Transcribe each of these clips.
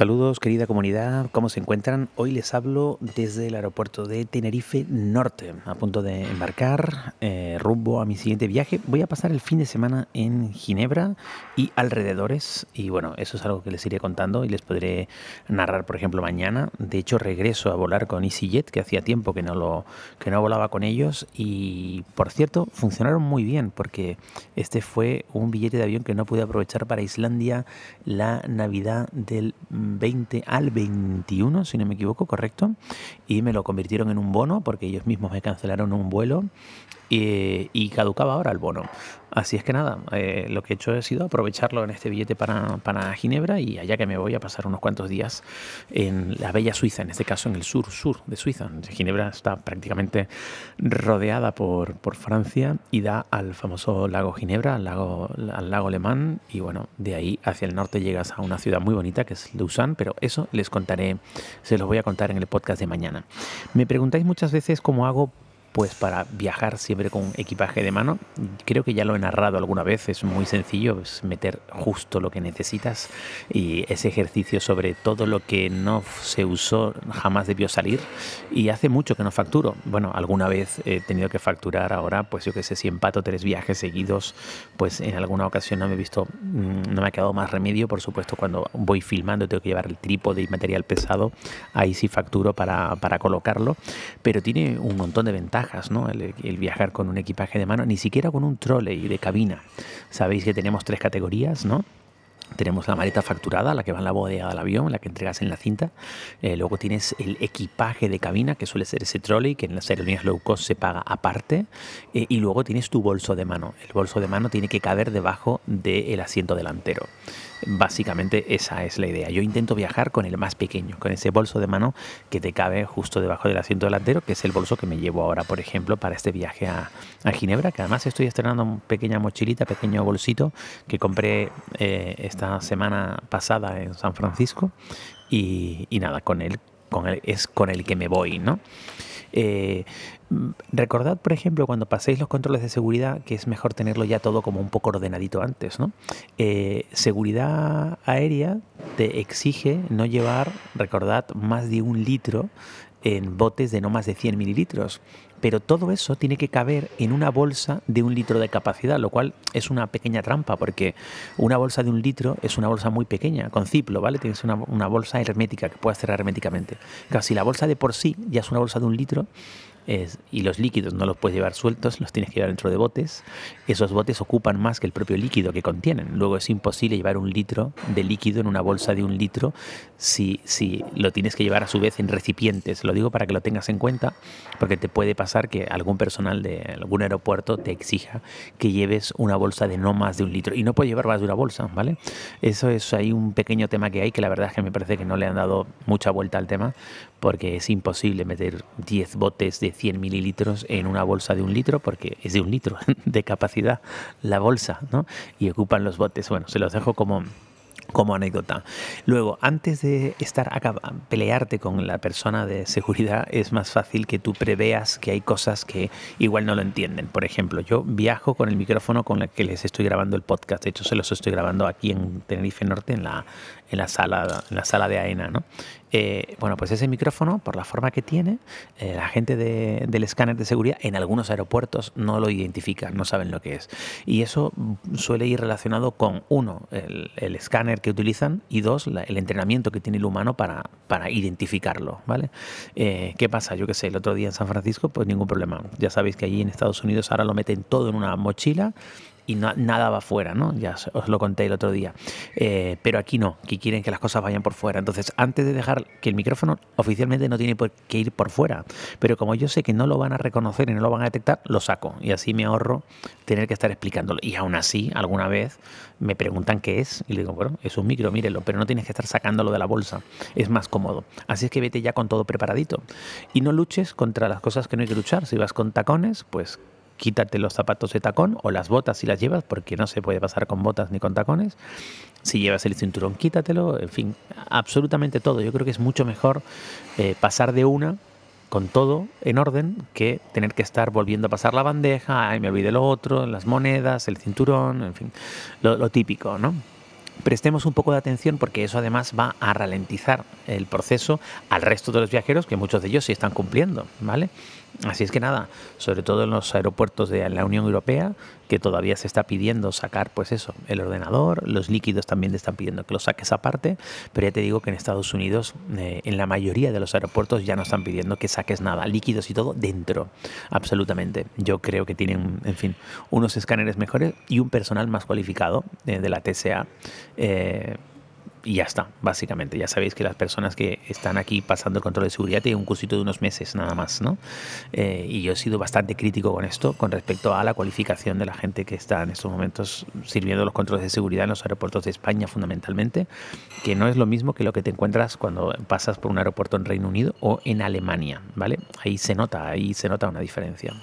Saludos querida comunidad, ¿cómo se encuentran? Hoy les hablo desde el aeropuerto de Tenerife Norte, a punto de embarcar eh, rumbo a mi siguiente viaje. Voy a pasar el fin de semana en Ginebra y alrededores y bueno, eso es algo que les iré contando y les podré narrar por ejemplo mañana. De hecho regreso a volar con EasyJet, que hacía tiempo que no, lo, que no volaba con ellos y por cierto funcionaron muy bien porque este fue un billete de avión que no pude aprovechar para Islandia la Navidad del 20 al 21, si no me equivoco, correcto, y me lo convirtieron en un bono porque ellos mismos me cancelaron un vuelo y, caducaba ahora el bono. Así es que nada, eh, lo que he hecho ha sido aprovecharlo en este billete para, para, Ginebra y allá que me voy a pasar unos cuantos días en la bella Suiza, en este caso en el sur-sur de Suiza. Ginebra está prácticamente rodeada por, por, Francia y da al famoso lago Ginebra, al lago, al lago Alemán y bueno, de ahí hacia el norte llegas a una ciudad muy bonita que es Lausanne, pero eso les contaré, se los voy a contar en el podcast de mañana. Me preguntáis muchas veces cómo hago pues para viajar siempre con equipaje de mano. Creo que ya lo he narrado alguna vez, es muy sencillo, es meter justo lo que necesitas y ese ejercicio sobre todo lo que no se usó jamás debió salir y hace mucho que no facturo. Bueno, alguna vez he tenido que facturar ahora, pues yo que sé, si empato tres viajes seguidos, pues en alguna ocasión no me he visto, mm, no me ha quedado más remedio, por supuesto cuando voy filmando tengo que llevar el trípode y material pesado, ahí sí facturo para, para colocarlo, pero tiene un montón de ventajas ¿no? El, viajar con un equipaje de mano, ni siquiera con un trolley de cabina. Sabéis que tenemos tres categorías, ¿no? Tenemos la maleta facturada, la que va en la bodega del avión, la que entregas en la cinta. Eh, luego tienes el equipaje de cabina, que suele ser ese trolley, que en las aerolíneas low cost se paga aparte. Eh, y luego tienes tu bolso de mano. El bolso de mano tiene que caber debajo del asiento delantero. Básicamente esa es la idea. Yo intento viajar con el más pequeño, con ese bolso de mano que te cabe justo debajo del asiento delantero, que es el bolso que me llevo ahora, por ejemplo, para este viaje a, Ginebra, que además estoy estrenando una pequeña mochilita, pequeño bolsito que compré eh, esta semana pasada en San Francisco y, nada, con él, con él es con el que me voy, ¿no? Eh, recordad, por ejemplo, cuando paséis los controles de seguridad, que es mejor tenerlo ya todo como un poco ordenadito antes, ¿no? Eh, seguridad aérea te exige no llevar, recordad, más de un litro en botes de no más de 100 mililitros. Pero todo eso tiene que caber en una bolsa de un litro de capacidad, lo cual es una pequeña trampa, porque una bolsa de un litro es una bolsa muy pequeña, con ciplo, ¿vale? Tienes una, una bolsa hermética que puedes cerrar herméticamente. Casi la bolsa de por sí ya es una bolsa de un litro, y los líquidos no los puedes llevar sueltos, los tienes que llevar dentro de botes. Esos botes ocupan más que el propio líquido que contienen. Luego es imposible llevar un litro de líquido en una bolsa de un litro si, si lo tienes que llevar a su vez en recipientes. Lo digo para que lo tengas en cuenta, porque te puede pasar que algún personal de algún aeropuerto te exija que lleves una bolsa de no más de un litro. Y no puedes llevar más de una bolsa, ¿vale? Eso es ahí un pequeño tema que hay que la verdad es que me parece que no le han dado mucha vuelta al tema, porque es imposible meter 10 botes de 100 mililitros en una bolsa de un litro, porque es de un litro de capacidad la bolsa, ¿no? Y ocupan los botes. Bueno, se los dejo como como anécdota. Luego, antes de estar pelearte con la persona de seguridad, es más fácil que tú preveas que hay cosas que igual no lo entienden. Por ejemplo, yo viajo con el micrófono con el que les estoy grabando el podcast. De hecho, se los estoy grabando aquí en Tenerife Norte, en la, en la, sala, en la sala de AENA. ¿no? Eh, bueno, pues ese micrófono, por la forma que tiene, eh, la gente del escáner de seguridad en algunos aeropuertos no lo identifican, no saben lo que es. Y eso suele ir relacionado con, uno, el, el escáner que utilizan y dos, el entrenamiento que tiene el humano para, para identificarlo, ¿vale? Eh, ¿Qué pasa? Yo qué sé, el otro día en San Francisco, pues ningún problema. Ya sabéis que allí en Estados Unidos ahora lo meten todo en una mochila y nada va fuera, ¿no? Ya os lo conté el otro día. Eh, pero aquí no, que quieren que las cosas vayan por fuera. Entonces, antes de dejar que el micrófono oficialmente no tiene por qué ir por fuera, pero como yo sé que no lo van a reconocer y no lo van a detectar, lo saco y así me ahorro tener que estar explicándolo. Y aún así, alguna vez me preguntan qué es y le digo, bueno, es un micro, mírelo, pero no tienes que estar sacándolo de la bolsa. Es más cómodo. Así es que vete ya con todo preparadito. Y no luches contra las cosas que no hay que luchar. Si vas con tacones, pues quítate los zapatos de tacón o las botas si las llevas, porque no se puede pasar con botas ni con tacones. Si llevas el cinturón, quítatelo. En fin, absolutamente todo. Yo creo que es mucho mejor eh, pasar de una con todo en orden que tener que estar volviendo a pasar la bandeja, ay, me olvidé lo otro, las monedas, el cinturón, en fin, lo, lo típico, ¿no? prestemos un poco de atención porque eso además va a ralentizar el proceso al resto de los viajeros que muchos de ellos sí están cumpliendo, ¿vale? Así es que nada, sobre todo en los aeropuertos de la Unión Europea, que todavía se está pidiendo sacar, pues eso, el ordenador, los líquidos también te están pidiendo que lo saques aparte, pero ya te digo que en Estados Unidos, eh, en la mayoría de los aeropuertos ya no están pidiendo que saques nada, líquidos y todo dentro, absolutamente. Yo creo que tienen, en fin, unos escáneres mejores y un personal más cualificado eh, de la TSA. Y ya está, básicamente. Ya sabéis que las personas que están aquí pasando el control de seguridad tienen un cursito de unos meses nada más, ¿no? Eh, y yo he sido bastante crítico con esto con respecto a la cualificación de la gente que está en estos momentos sirviendo los controles de seguridad en los aeropuertos de España fundamentalmente, que no es lo mismo que lo que te encuentras cuando pasas por un aeropuerto en Reino Unido o en Alemania, ¿vale? Ahí se nota, ahí se nota una diferencia.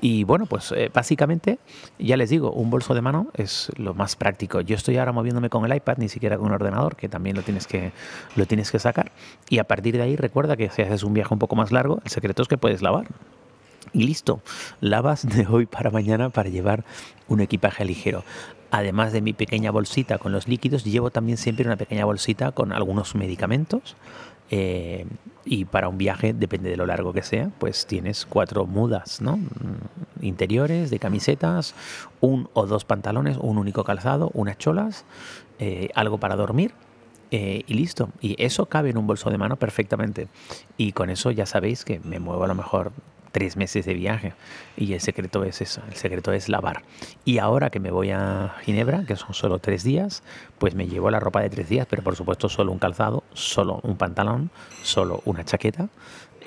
Y bueno, pues eh, básicamente, ya les digo, un bolso de mano es lo más práctico. Yo estoy ahora moviéndome con el iPad, ni siquiera con un ordenador, que también lo tienes que, lo tienes que sacar. Y a partir de ahí recuerda que si haces un viaje un poco más largo, el secreto es que puedes lavar. Y listo, lavas de hoy para mañana para llevar un equipaje ligero. Además de mi pequeña bolsita con los líquidos, llevo también siempre una pequeña bolsita con algunos medicamentos. Eh, y para un viaje, depende de lo largo que sea, pues tienes cuatro mudas, ¿no? Mm, interiores, de camisetas, un o dos pantalones, un único calzado, unas cholas eh, algo para dormir eh, y listo. Y eso cabe en un bolso de mano perfectamente. Y con eso ya sabéis que me muevo a lo mejor tres meses de viaje. Y el secreto es eso, el secreto es lavar. Y ahora que me voy a Ginebra, que son solo tres días, pues me llevo la ropa de tres días, pero por supuesto solo un calzado, solo un pantalón, solo una chaqueta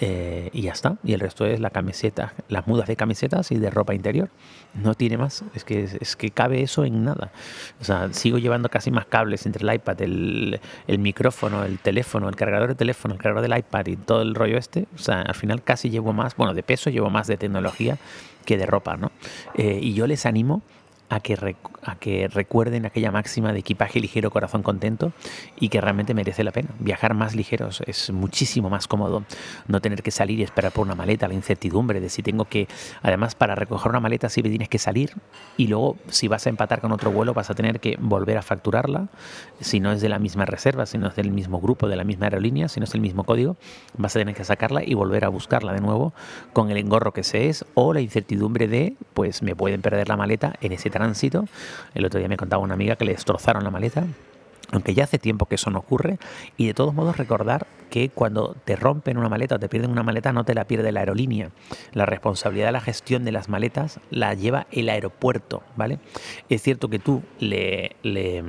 eh, y ya está. Y el resto es la camiseta, las mudas de camisetas y de ropa interior. No tiene más. Es que, es que cabe eso en nada. O sea, sigo llevando casi más cables entre el iPad, el, el micrófono, el teléfono, el cargador de teléfono, el cargador del iPad y todo el rollo este. O sea, al final casi llevo más, bueno, de peso llevo más de tecnología que de ropa, ¿no? Eh, y yo les animo a que, a que recuerden aquella máxima de equipaje ligero, corazón contento y que realmente merece la pena. Viajar más ligeros es muchísimo más cómodo. No tener que salir y esperar por una maleta, la incertidumbre de si tengo que, además para recoger una maleta siempre tienes que salir y luego si vas a empatar con otro vuelo vas a tener que volver a facturarla. Si no es de la misma reserva, si no es del mismo grupo, de la misma aerolínea, si no es el mismo código, vas a tener que sacarla y volver a buscarla de nuevo con el engorro que se es o la incertidumbre de, pues me pueden perder la maleta en ese tránsito. El otro día me contaba una amiga que le destrozaron la maleta aunque ya hace tiempo que eso no ocurre, y de todos modos recordar que cuando te rompen una maleta o te pierden una maleta no te la pierde la aerolínea. La responsabilidad de la gestión de las maletas la lleva el aeropuerto, ¿vale? Es cierto que tú le, le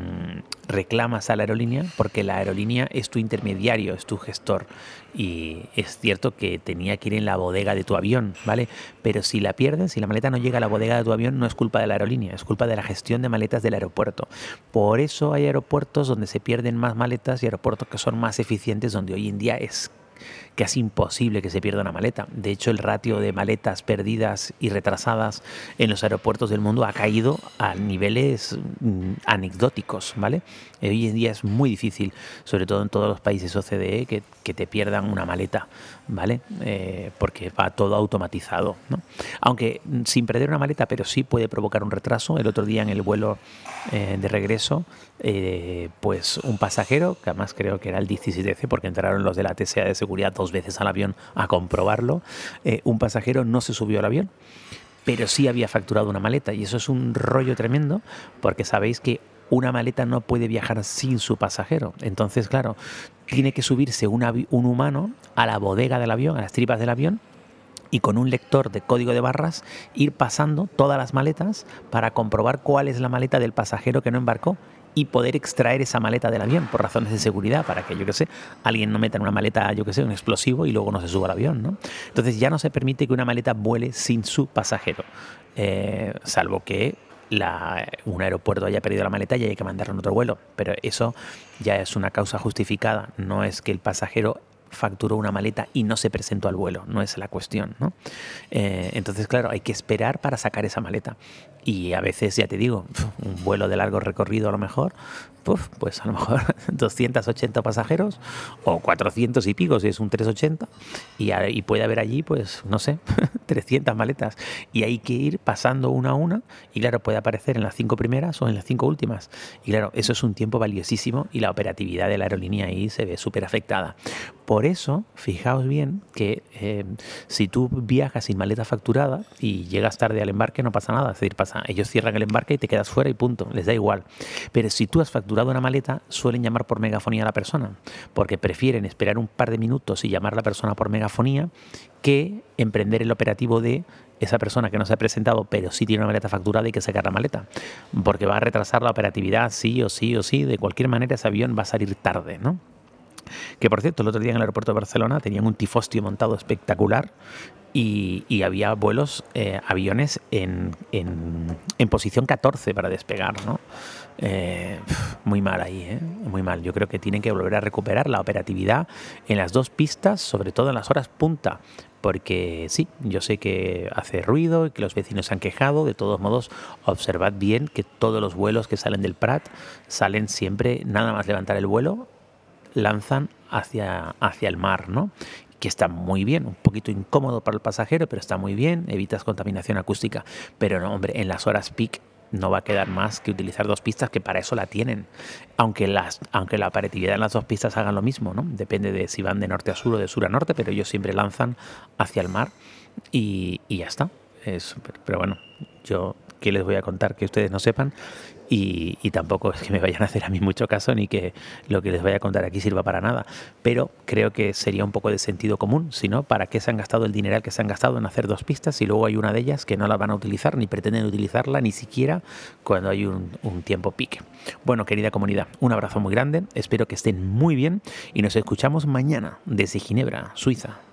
reclamas a la aerolínea porque la aerolínea es tu intermediario, es tu gestor. Y es cierto que tenía que ir en la bodega de tu avión, ¿vale? Pero si la pierdes, si la maleta no llega a la bodega de tu avión, no es culpa de la aerolínea, es culpa de la gestión de maletas del aeropuerto. Por eso hay aeropuertos donde se pierden más maletas y aeropuertos que son más eficientes, donde hoy en día es casi imposible que se pierda una maleta. De hecho, el ratio de maletas perdidas y retrasadas en los aeropuertos del mundo ha caído a niveles mm, anecdóticos, ¿vale? Hoy en día es muy difícil, sobre todo en todos los países OCDE, que, te pierdan una maleta, ¿vale? Eh, porque va todo automatizado, ¿no? Aunque mm, sin perder una maleta, pero sí puede provocar un retraso. El otro día en el vuelo eh, de regreso, eh, pues un pasajero, que además creo que era el 17 porque entraron los de la TSA de seguridad dos veces al avión a comprobarlo, un pasajero no se subió al avión pero sí había facturado una maleta y eso es un rollo tremendo porque sabéis que una maleta no puede viajar sin su pasajero. Entonces, claro, tiene que subirse un, humano a la bodega del avión, a las tripas del avión, y con un lector de código de barras ir pasando todas las maletas para comprobar cuál es la maleta del pasajero que no embarcó y poder extraer esa maleta del avión por razones de seguridad, para que, yo que sé, alguien no meta en una maleta, yo que sé, un explosivo y luego no se suba al avión, ¿no? Entonces ya no se permite que una maleta vuele sin su pasajero, eh, salvo que un aeropuerto haya perdido la maleta y hay que mandarlo en otro vuelo. Pero eso ya es una causa justificada. No es que el pasajero facturó una maleta y no se presentó al vuelo, no es la cuestión. ¿no? Eh, entonces, claro, hay que esperar para sacar esa maleta. Y a veces, ya te digo, un vuelo de largo recorrido a lo mejor, pues a lo mejor 280 pasajeros o 400 y pico si es un 380 y, y puede haber allí pues no sé 300 maletas y hay que ir pasando una a una y claro puede aparecer en las cinco primeras o en las cinco últimas y claro eso es un tiempo valiosísimo y la operatividad de la aerolínea ahí se ve súper afectada. Por eso fijaos bien que eh, si tú viajas sin maleta facturada y llegas tarde al embarque no pasa nada es decir pasa ellos cierran el embarque y te quedas fuera y punto les da igual pero si tú has facturado una maleta, suelen llamar por megafonía a la persona, porque prefieren esperar un par de minutos y llamar a la persona por megafonía que emprender el operativo de esa persona que no se ha presentado, pero sí tiene una maleta facturada y que sacar la maleta, porque va a retrasar la operatividad sí o sí o sí, de cualquier manera ese avión va a salir tarde, ¿no? Que por cierto, el otro día en el aeropuerto de Barcelona tenían un tifostio montado espectacular y, había vuelos, eh, aviones en, en, en, posición 14 para despegar, ¿no? Eh, muy mal ahí, ¿eh? muy mal. Yo creo que tienen que volver a recuperar la operatividad en las dos pistas, sobre todo en las horas punta. Porque sí, yo sé que hace ruido y que los vecinos se han quejado. De todos modos, observad bien que todos los vuelos que salen del Prat salen siempre, nada más levantar el vuelo, lanzan hacia, hacia el mar, ¿no? que está muy bien, un poquito incómodo para el pasajero, pero está muy bien, evitas contaminación acústica. Pero no, hombre, en las horas peak no va a quedar más que utilizar dos pistas que para eso la tienen. Aunque, las, aunque la operatividad en las dos pistas hagan lo mismo, ¿no? Depende de si van de norte a sur o de sur a norte, pero ellos siempre lanzan hacia el mar y, y ya está. Es, pero bueno, yo qué les voy a contar que ustedes no sepan y, tampoco es que me vayan a hacer a mí mucho caso ni que lo que les vaya a contar aquí sirva para nada. Pero creo que sería un poco de sentido común, si no, ¿para qué se han gastado el dineral que se han gastado en hacer dos pistas y luego hay una de ellas que no la van a utilizar ni pretenden utilizarla ni siquiera cuando hay un tiempo pique? Bueno, querida comunidad, un abrazo muy grande, espero que estén muy bien y nos escuchamos mañana desde Ginebra, Suiza.